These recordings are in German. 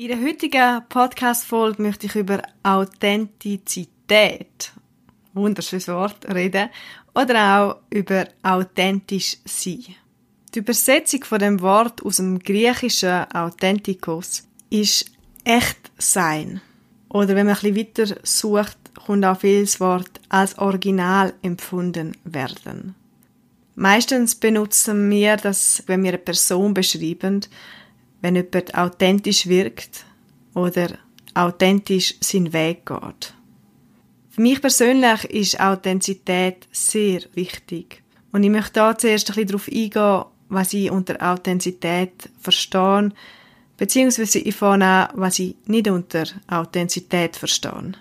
In der heutigen Podcast-Folge möchte ich über Authentizität, wunderschönes Wort, reden oder auch über authentisch sein. Die Übersetzung von dem Wort aus dem griechischen Authentikos ist echt sein. Oder wenn man ein bisschen weiter sucht, kommt auch viel das Wort als Original empfunden werden. Meistens benutzen wir das, wenn wir eine Person beschreiben, wenn jemand authentisch wirkt oder authentisch seinen Weg geht. Für mich persönlich ist Authentizität sehr wichtig. Und ich möchte da zuerst ein bisschen darauf eingehen, was ich unter Authentizität verstehe, beziehungsweise ich fange an, was ich nicht unter Authentizität verstehe.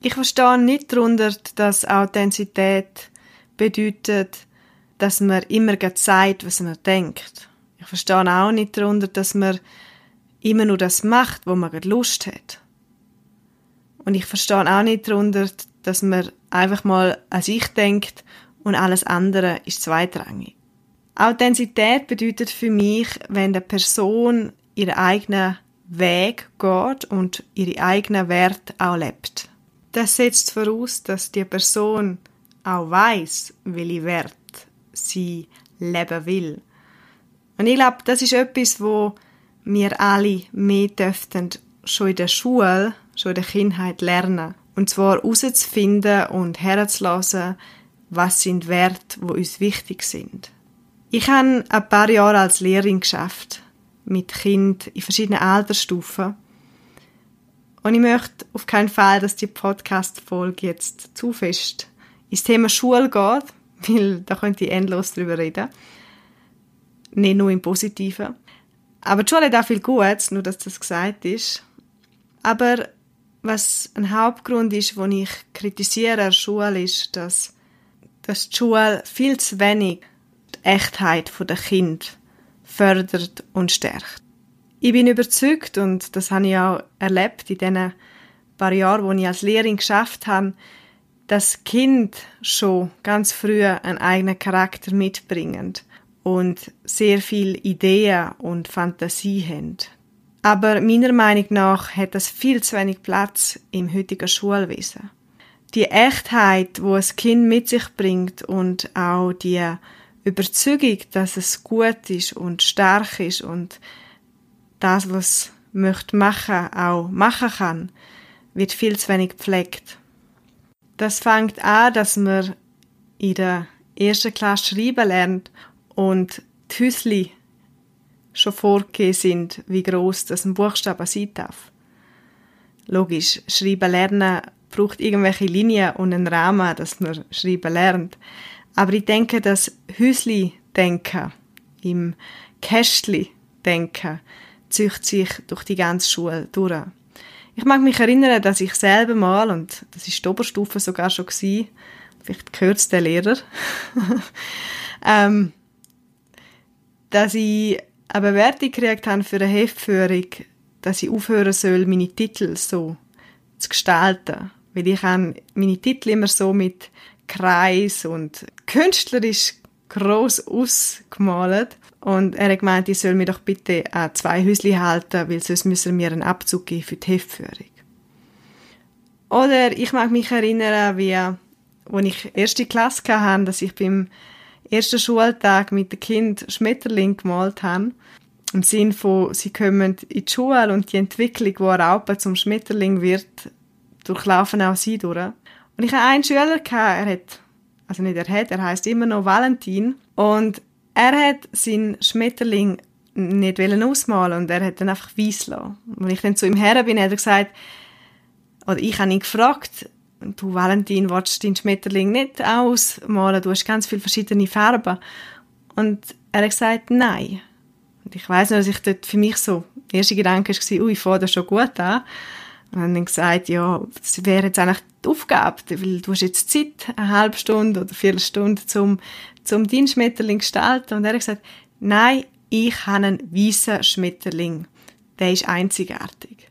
Ich verstehe nicht darunter, dass Authentizität bedeutet, dass man immer sagt, was man denkt. Ich verstehe auch nicht darunter, dass man immer nur das macht, wo man Lust hat. Und ich verstehe auch nicht darunter, dass man einfach mal an sich denkt und alles andere ist zweitrangig. Authentizität bedeutet für mich, wenn der Person ihren eigenen Weg geht und ihre eigenen Werte auch lebt. Das setzt voraus, dass die Person auch weiß, welche Wert sie leben will. Und ich glaube, das ist etwas, wo wir alle mehr dürften schon in der Schule, schon in der Kindheit lernen. Und zwar herauszufinden und herzulassen, was sind Werte, wo uns wichtig sind. Ich habe ein paar Jahre als Lehrerin geschafft mit Kind in verschiedenen Altersstufen. Und ich möchte auf keinen Fall, dass die Podcast-Folge jetzt zu fest ins Thema Schule geht, weil da könnte ich endlos drüber reden. Nicht nur im Positiven. Aber die Schule hat auch viel Gutes, nur dass das gesagt ist. Aber was ein Hauptgrund ist, wo ich kritisiere an der Schule, ist, dass, dass die Schule viel zu wenig die Echtheit der Kind fördert und stärkt. Ich bin überzeugt, und das habe ich auch erlebt in den paar Jahren, wo ich als Lehrerin geschafft habe, dass Kind schon ganz früh einen eigenen Charakter mitbringen und sehr viele Ideen und Fantasie haben. Aber meiner Meinung nach hat das viel zu wenig Platz im heutigen Schulwesen. Die Echtheit, wo es Kind mit sich bringt und auch die Überzeugung, dass es gut ist und stark ist und das, was möchte machen, auch machen kann, wird viel zu wenig gepflegt. Das fängt an, dass man in der ersten Klasse schreiben lernt und die Häusli schon vorgegeben sind, wie groß das ein Buchstabe sein darf. Logisch, schreiben lernen braucht irgendwelche Linien und einen Rahmen, dass man schreiben lernt. Aber ich denke, dass Häusli-Denken, im Kästli-Denken, zieht sich durch die ganze Schule durch. Ich mag mich erinnern, dass ich selber mal, und das ist die Oberstufe sogar schon gewesen, vielleicht gehört es der Lehrer, ähm, dass ich eine Bewertung gekriegt habe für eine Heftführung, dass ich aufhören soll, meine Titel so zu gestalten. Weil ich habe meine Titel immer so mit Kreis und künstlerisch gross ausgemalt. Und er hat gemeint, ich soll mir doch bitte an zwei Häusli halten, weil sonst müssen wir einen Abzug geben für die Heftführung. Oder ich mag mich erinnern, wie, als ich erste Klasse hatte, dass ich beim ersten Schultag mit dem Kind Schmetterling gemalt habe. Im Sinn von, sie kommen in die Schule und die Entwicklung, wo eine Raupe zum Schmetterling wird, durchlaufen auch sie durch. Und ich hatte einen Schüler, er hat, also nicht er hat, er heißt immer noch Valentin. Und er hat seinen Schmetterling nicht ausmalen und er hat dann einfach weiss lassen. Und ich dann zu ihm her bin, hat er gesagt, oder ich habe ihn gefragt, du Valentin willst deinen Schmetterling nicht ausmalen, du hast ganz viele verschiedene Farben. Und er hat gesagt, nein. Und ich weiß noch, dass ich dort für mich so, der erste Gedanke war, ui, ich fange das schon gut an. Und dann gesagt, ja, das wäre jetzt eigentlich die Aufgabe, weil du hast jetzt Zeit, eine halbe Stunde oder vier Stunden, zum, zum deinen Schmetterling gestalten. Und er hat gesagt, nein, ich habe einen weißen Schmetterling. Der ist einzigartig.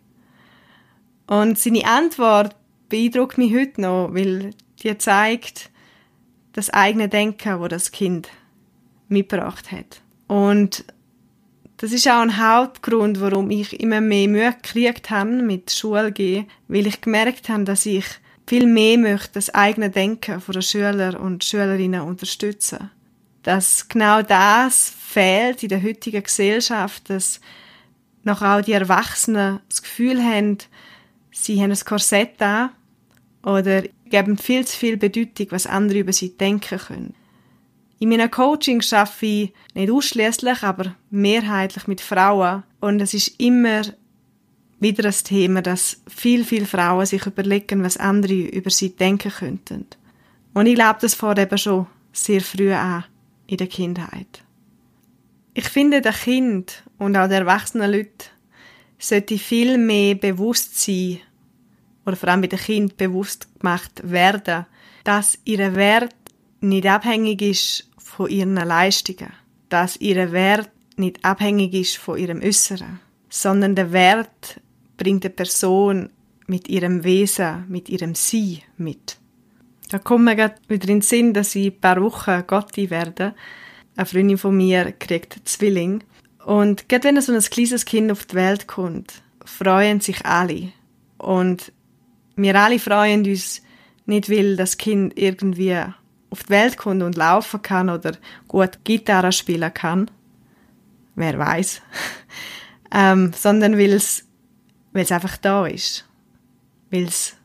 Und seine Antwort beeindruckt mich heute noch, weil die zeigt das eigene Denken, wo das Kind mitgebracht hat. Und das ist auch ein Hauptgrund, warum ich immer mehr Mühe gekriegt habe mit Schule gehen, weil ich gemerkt habe, dass ich viel mehr möchte das eigene Denken von den Schüler und Schülerinnen unterstützen. Dass genau das fehlt in der heutigen Gesellschaft, dass noch auch die Erwachsenen das Gefühl haben, sie haben ein Korsett an oder geben viel zu viel Bedeutung, was andere über sie denken können. In meinem Coaching arbeite ich nicht ausschließlich, aber mehrheitlich mit Frauen und es ist immer wieder das Thema, dass viel, viel Frauen sich überlegen, was andere über sie denken könnten. Und ich glaube, das fängt eben schon sehr früh an, in der Kindheit. Ich finde, der Kind und auch der erwachsenen Leute sollte viel mehr bewusst sein, oder vor allem bei den Kindern bewusst gemacht werden, dass ihr Wert nicht abhängig ist von ihren Leistungen, dass ihr Wert nicht abhängig ist von ihrem Äußeren, sondern der Wert bringt eine Person mit ihrem Wesen, mit ihrem Sein mit. Da kommt mir wieder in den Sinn, dass ich ein paar Wochen Gotti werde. Eine Freundin von mir kriegt Zwilling. Und gerade wenn so ein kleines Kind auf die Welt kommt, freuen sich alle. Und wir alle freuen uns nicht, weil das Kind irgendwie auf die Welt kommt und laufen kann oder gut Gitarre spielen kann. Wer weiß. ähm, sondern weil es einfach da ist. Weil es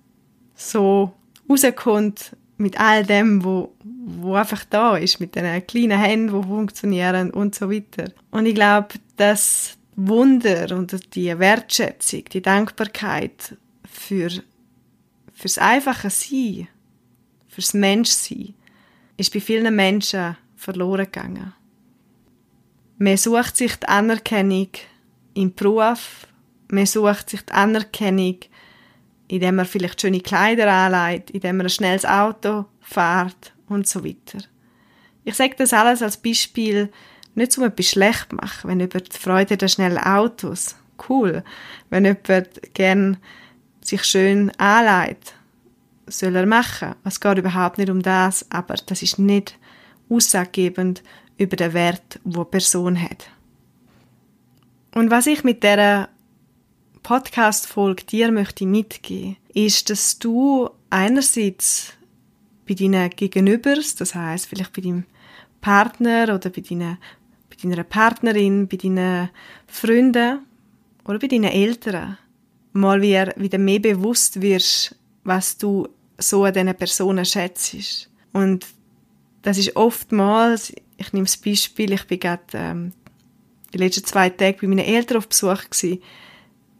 so rauskommt mit all dem, wo, wo einfach da ist, mit den kleinen Händen, die funktionieren und so weiter. Und ich glaube, das Wunder und die Wertschätzung, die Dankbarkeit für fürs einfache Sein, fürs Menschsein, ist bei vielen Menschen verloren gegangen. Man sucht sich die Anerkennung im Beruf, man sucht sich die Anerkennung, indem man vielleicht schöne Kleider anlegt, indem man ein schnelles Auto fährt und so weiter. Ich sage das alles als Beispiel, nicht um etwas schlecht zu machen, wenn jemand Freude an schnellen Autos, cool. Wenn jemand gern sich schön anlegt, soll er machen. Es geht überhaupt nicht um das, aber das ist nicht aussagegebend über den Wert, wo die Person hat. Und was ich mit der Podcast-Folge dir möchte mitgeben, ist, dass du einerseits bei deinen Gegenübers, das heißt vielleicht bei deinem Partner oder bei, deiner, bei deiner Partnerin, bei deinen Freunden oder bei deinen Eltern mal wieder, wieder mehr bewusst wirst, was du so an diesen Personen schätzt. Und das ist oftmals, ich nehme das Beispiel, ich bin gerade ähm, die letzten zwei Tage bei meinen Eltern auf Besuch gewesen,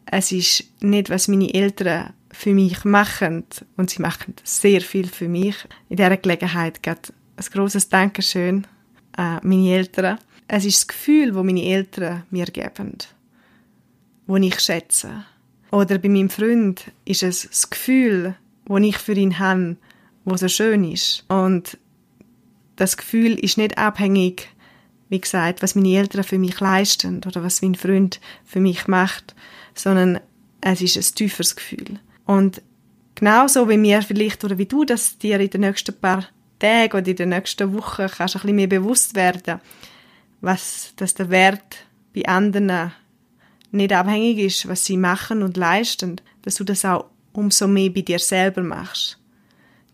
es ist nicht, was meine Eltern für mich machen, und sie machen sehr viel für mich. In dieser Gelegenheit geht ein grosses Dankeschön an meine Eltern. Es ist das Gefühl, das meine Eltern mir geben, das ich schätze. Oder bei meinem Freund ist es das Gefühl, das ich für ihn habe, das so schön ist. Und das Gefühl ist nicht abhängig, wie gesagt, was meine Eltern für mich leisten oder was mein Freund für mich macht, sondern es ist ein tieferes Gefühl. Und genauso wie mir vielleicht oder wie du das dir in den nächsten paar Tagen oder in den nächsten Wochen kannst ein bisschen mehr bewusst werden, was dass der Wert bei anderen nicht abhängig ist, was sie machen und leisten, dass du das auch umso mehr bei dir selber machst.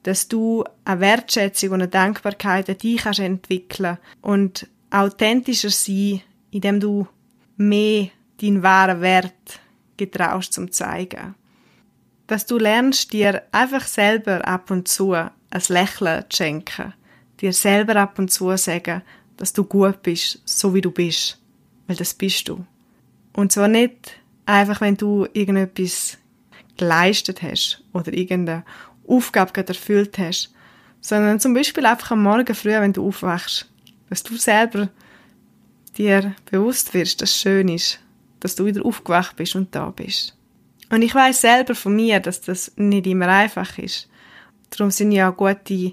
Dass du eine Wertschätzung und eine Dankbarkeit an dich kannst entwickeln und authentischer sein, indem du mehr deinen wahren Wert getraust zum zeigen. Dass du lernst, dir einfach selber ab und zu ein Lächeln zu schenken. Dir selber ab und zu sagen, dass du gut bist, so wie du bist. Weil das bist du. Und zwar nicht einfach, wenn du irgendetwas geleistet hast oder irgendeine Aufgabe gerade erfüllt hast, sondern zum Beispiel einfach am Morgen früh, wenn du aufwachst, dass du selber dir bewusst wirst, dass es schön ist, dass du wieder aufgewacht bist und da bist. Und ich weiß selber von mir, dass das nicht immer einfach ist. Darum sind ja gute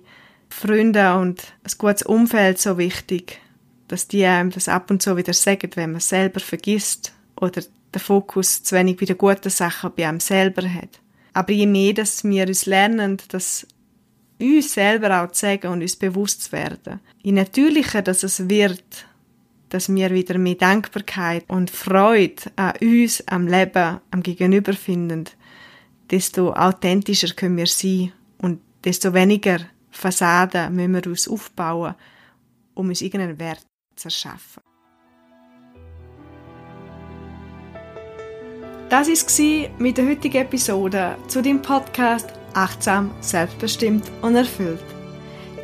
Freunde und ein gutes Umfeld so wichtig, dass die einem das ab und zu wieder sagen, wenn man selber vergisst oder den Fokus zu wenig bei den guten Sachen bei einem selber hat. Aber je mehr, dass wir uns lernen, dass uns selber auch zu sagen und uns bewusst zu werden, je natürlicher dass es wird, dass wir wieder mehr Dankbarkeit und Freude an uns, am Leben, am Gegenüber finden, desto authentischer können wir sein und desto weniger Fassaden müssen wir uns aufbauen, um uns irgendeinen Wert zu erschaffen. Das war mit der heutigen Episode zu dem Podcast Achtsam, Selbstbestimmt und Erfüllt.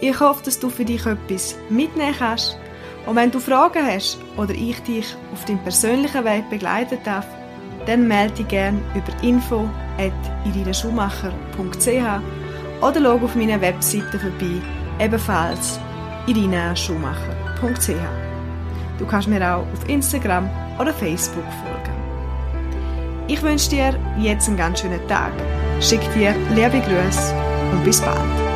Ich hoffe, dass du für dich etwas mitnehmen kannst. Und wenn du Fragen hast oder ich dich auf deinem persönlichen Weg begleiten darf, dann melde dich gerne über info info.irinaschumacher.ch oder schau auf meiner Webseite vorbei, ebenfalls irinaschumacher.ch. Du kannst mir auch auf Instagram oder Facebook folgen. Ich wünsche dir jetzt einen ganz schönen Tag. Schick dir liebe Grüße und bis bald.